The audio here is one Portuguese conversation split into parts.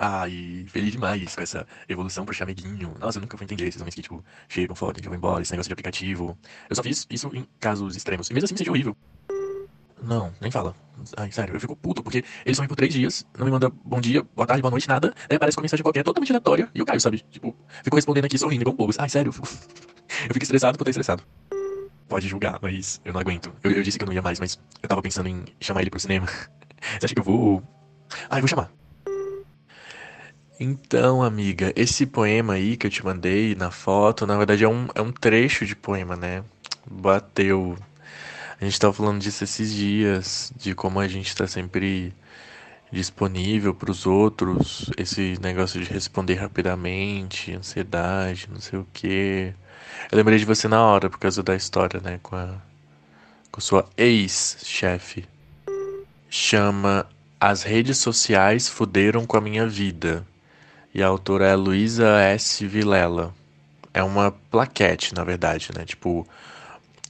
Ai, feliz demais com essa evolução pro chameguinho. Nossa, eu nunca vou entender esses homens que, tipo, chegam, fodem, que vão embora, esse negócio de aplicativo. Eu só fiz isso em casos extremos. E mesmo assim seja horrível. Não, nem fala. Ai, sério, eu fico puto, porque eles somem por três dias, não me manda bom dia, boa tarde, boa noite, nada. Daí aparece uma mensagem qualquer, totalmente aleatória, e eu caio, sabe? Tipo, fico respondendo aqui sorrindo igual um bobo. Ai, sério, eu fico, eu fico estressado por estressado. Pode julgar, mas eu não aguento. Eu, eu disse que eu não ia mais, mas eu tava pensando em chamar ele pro cinema. Você acha que eu vou? Ai, vou chamar. Então, amiga, esse poema aí que eu te mandei na foto, na verdade é um, é um trecho de poema, né? Bateu. A gente tava falando disso esses dias, de como a gente tá sempre disponível para os outros, esse negócio de responder rapidamente, ansiedade, não sei o quê. Eu lembrei de você na hora por causa da história, né, com a com sua ex-chefe. Chama As redes sociais fuderam com a minha vida. E a autora é Luísa S. Vilela. É uma plaquete, na verdade, né? Tipo,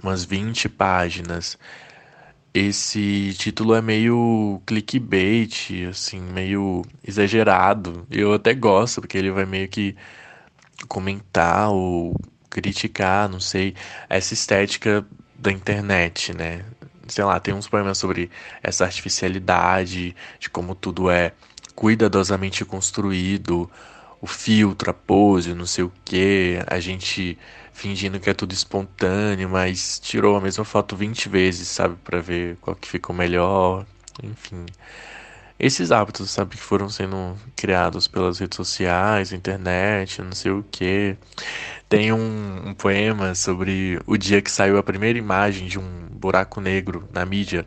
umas 20 páginas. Esse título é meio clickbait, assim, meio exagerado. Eu até gosto, porque ele vai meio que comentar ou criticar, não sei, essa estética da internet, né? Sei lá, tem uns poemas sobre essa artificialidade, de como tudo é cuidadosamente construído, o filtro, a pose, não sei o que, a gente fingindo que é tudo espontâneo, mas tirou a mesma foto 20 vezes, sabe, para ver qual que ficou melhor, enfim. Esses hábitos, sabe, que foram sendo criados pelas redes sociais, internet, não sei o que. Tem um, um, poema sobre o dia que saiu a primeira imagem de um buraco negro na mídia.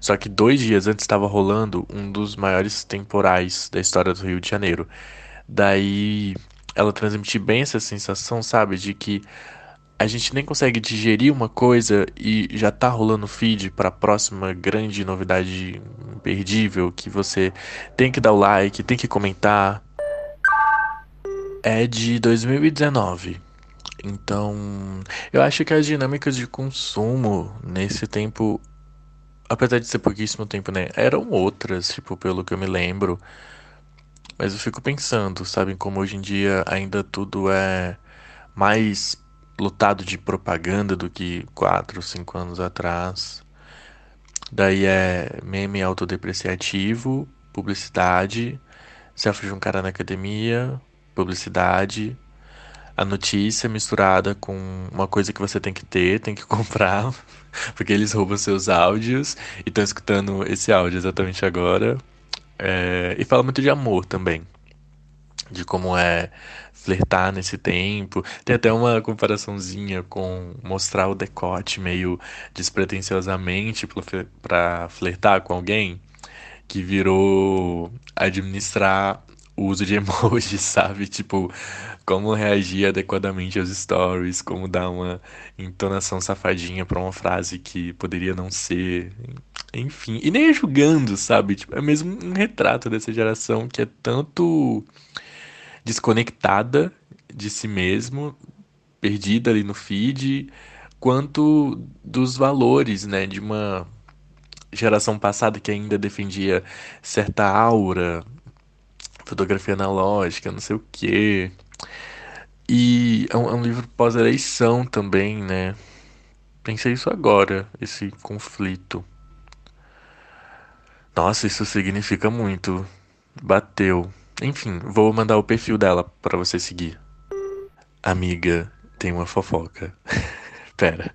Só que dois dias antes estava rolando um dos maiores temporais da história do Rio de Janeiro. Daí ela transmite bem essa sensação, sabe, de que a gente nem consegue digerir uma coisa e já tá rolando feed para a próxima grande novidade imperdível que você tem que dar o like, tem que comentar. É de 2019. Então, eu acho que as dinâmicas de consumo nesse tempo, apesar de ser pouquíssimo tempo, né, eram outras, tipo, pelo que eu me lembro. Mas eu fico pensando, sabe, como hoje em dia ainda tudo é mais lotado de propaganda do que 4, 5 anos atrás. Daí é meme autodepreciativo, publicidade, selfie de um cara na academia, publicidade, a notícia misturada com uma coisa que você tem que ter, tem que comprar, porque eles roubam seus áudios e estão escutando esse áudio exatamente agora. É, e fala muito de amor também, de como é flertar nesse tempo. Tem até uma comparaçãozinha com mostrar o decote meio despretensiosamente para flertar com alguém, que virou administrar o uso de emojis, sabe? Tipo, como reagir adequadamente aos stories, como dar uma entonação safadinha para uma frase que poderia não ser, enfim. E nem é julgando, sabe? Tipo, é mesmo um retrato dessa geração que é tanto desconectada de si mesmo, perdida ali no feed, quanto dos valores, né, de uma geração passada que ainda defendia certa aura, fotografia analógica, não sei o quê. E é um, é um livro pós-eleição também, né? Pensei isso agora, esse conflito. Nossa, isso significa muito. Bateu. Enfim, vou mandar o perfil dela para você seguir. Amiga, tem uma fofoca. Pera.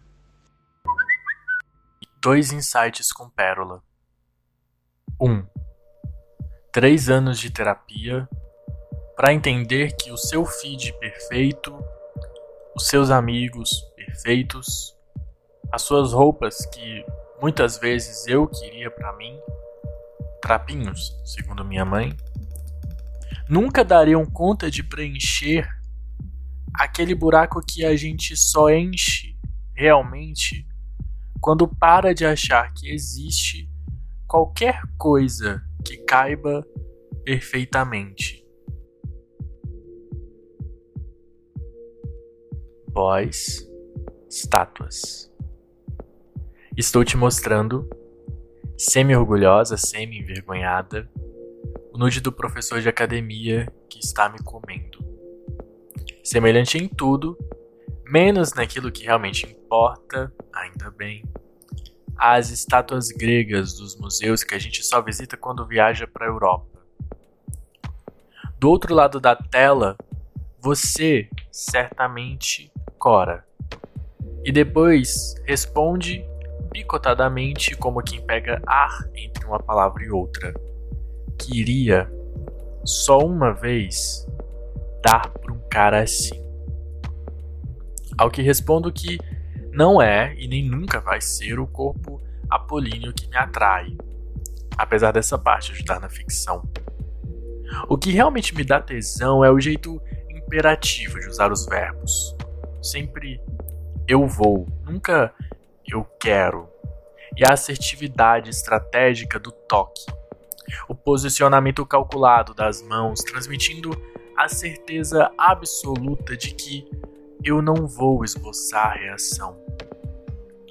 Dois insights com pérola. 1. Um, três anos de terapia para entender que o seu feed perfeito, os seus amigos perfeitos, as suas roupas que muitas vezes eu queria para mim, trapinhos, segundo minha mãe, nunca dariam conta de preencher aquele buraco que a gente só enche realmente quando para de achar que existe qualquer coisa que caiba perfeitamente. Boys, estátuas. Estou te mostrando, semi-orgulhosa, semi-envergonhada, o nude do professor de academia que está me comendo. Semelhante em tudo, menos naquilo que realmente importa, ainda bem. As estátuas gregas dos museus que a gente só visita quando viaja para a Europa. Do outro lado da tela, você certamente cora. E depois responde picotadamente como quem pega ar entre uma palavra e outra. Queria, só uma vez, dar para um cara assim. Ao que respondo que não é e nem nunca vai ser o corpo apolíneo que me atrai, apesar dessa parte ajudar na ficção. O que realmente me dá tesão é o jeito imperativo de usar os verbos. Sempre eu vou, nunca eu quero. E a assertividade estratégica do toque. O posicionamento calculado das mãos, transmitindo a certeza absoluta de que eu não vou esboçar reação.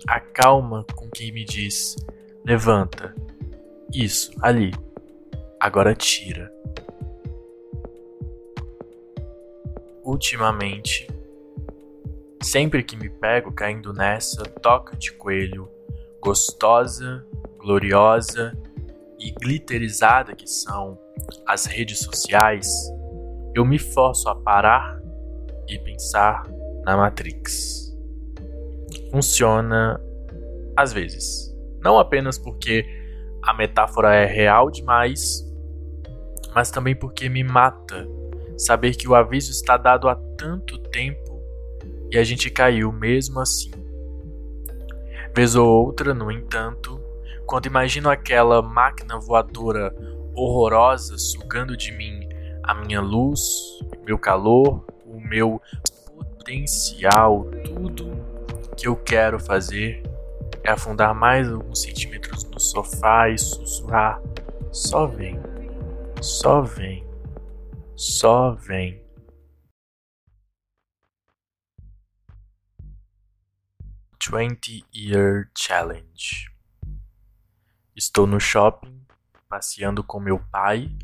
A calma com quem me diz: levanta. Isso, ali. Agora tira. Ultimamente, sempre que me pego caindo nessa toca de coelho, gostosa, gloriosa e glitterizada que são as redes sociais, eu me forço a parar e pensar na Matrix. Funciona às vezes. Não apenas porque a metáfora é real demais, mas também porque me mata saber que o aviso está dado há tanto tempo e a gente caiu mesmo assim. Vez ou outra, no entanto, quando imagino aquela máquina voadora horrorosa sugando de mim a minha luz, meu calor, o meu potencial, tudo que eu quero fazer é afundar mais alguns centímetros no sofá e sussurrar: só vem, só vem, só vem. Twenty Year Challenge. Estou no shopping, passeando com meu pai,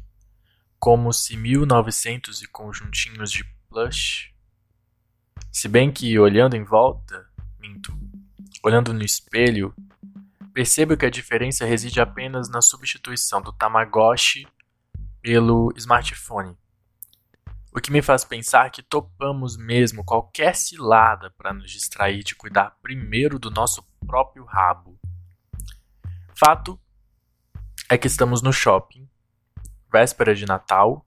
como se 1900 e conjuntinhos de plush se bem que, olhando em volta, minto, olhando no espelho, percebo que a diferença reside apenas na substituição do Tamagotchi pelo smartphone. O que me faz pensar que topamos mesmo qualquer cilada para nos distrair de cuidar primeiro do nosso próprio rabo. Fato é que estamos no shopping, véspera de Natal,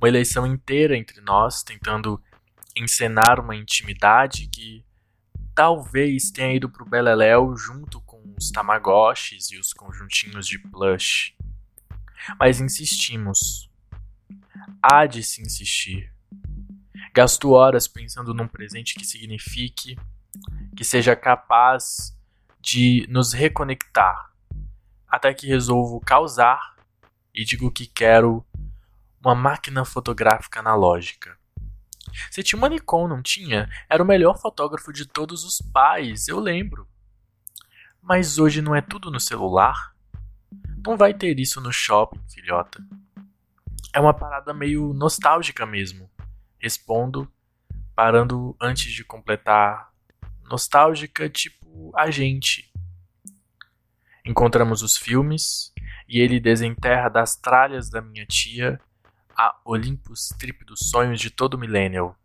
uma eleição inteira entre nós tentando encenar uma intimidade que talvez tenha ido pro Beleléu junto com os Tamagotchis e os conjuntinhos de plush. Mas insistimos. Há de se insistir. Gasto horas pensando num presente que signifique, que seja capaz de nos reconectar, até que resolvo causar e digo que quero uma máquina fotográfica analógica. Você tinha uma Nikon, não tinha? Era o melhor fotógrafo de todos os pais, eu lembro. Mas hoje não é tudo no celular? Não vai ter isso no shopping, filhota. É uma parada meio nostálgica mesmo. Respondo, parando antes de completar. Nostálgica, tipo a gente. Encontramos os filmes e ele desenterra das tralhas da minha tia a Olympus Trip dos sonhos de todo millennial.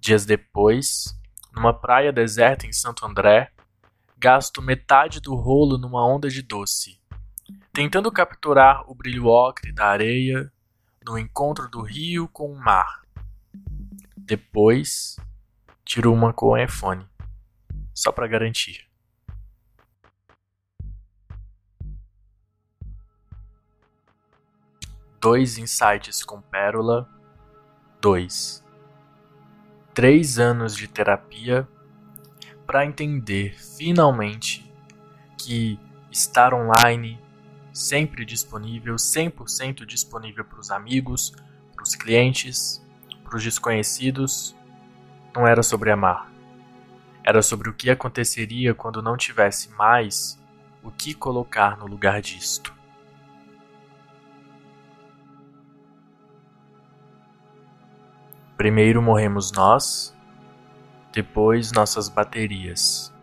Dias depois, numa praia deserta em Santo André, gasto metade do rolo numa onda de doce, tentando capturar o brilho ocre da areia no encontro do rio com o mar. Depois, tiro uma com o iPhone, só para garantir. Dois insights com Pérola, dois, três anos de terapia para entender finalmente que estar online, sempre disponível, 100% disponível para os amigos, para os clientes, para os desconhecidos, não era sobre amar. Era sobre o que aconteceria quando não tivesse mais o que colocar no lugar disto. Primeiro morremos nós, depois nossas baterias.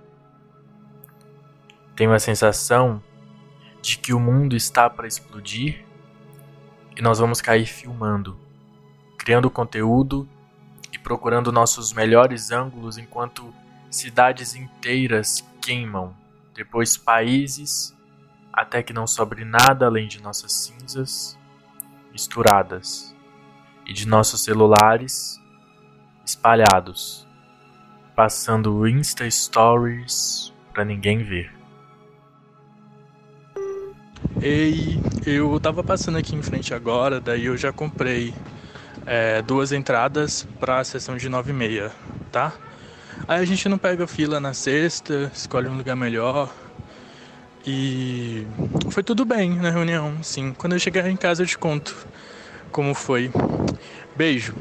Tenho a sensação de que o mundo está para explodir e nós vamos cair filmando, criando conteúdo e procurando nossos melhores ângulos enquanto cidades inteiras queimam, depois países, até que não sobre nada além de nossas cinzas misturadas e de nossos celulares espalhados, passando Insta Stories para ninguém ver. Ei, eu tava passando aqui em frente agora, daí eu já comprei é, duas entradas para a sessão de 9 e meia, tá? Aí a gente não pega fila na sexta, escolhe um lugar melhor. E foi tudo bem na reunião, sim. Quando eu chegar em casa eu te conto como foi. Beijo.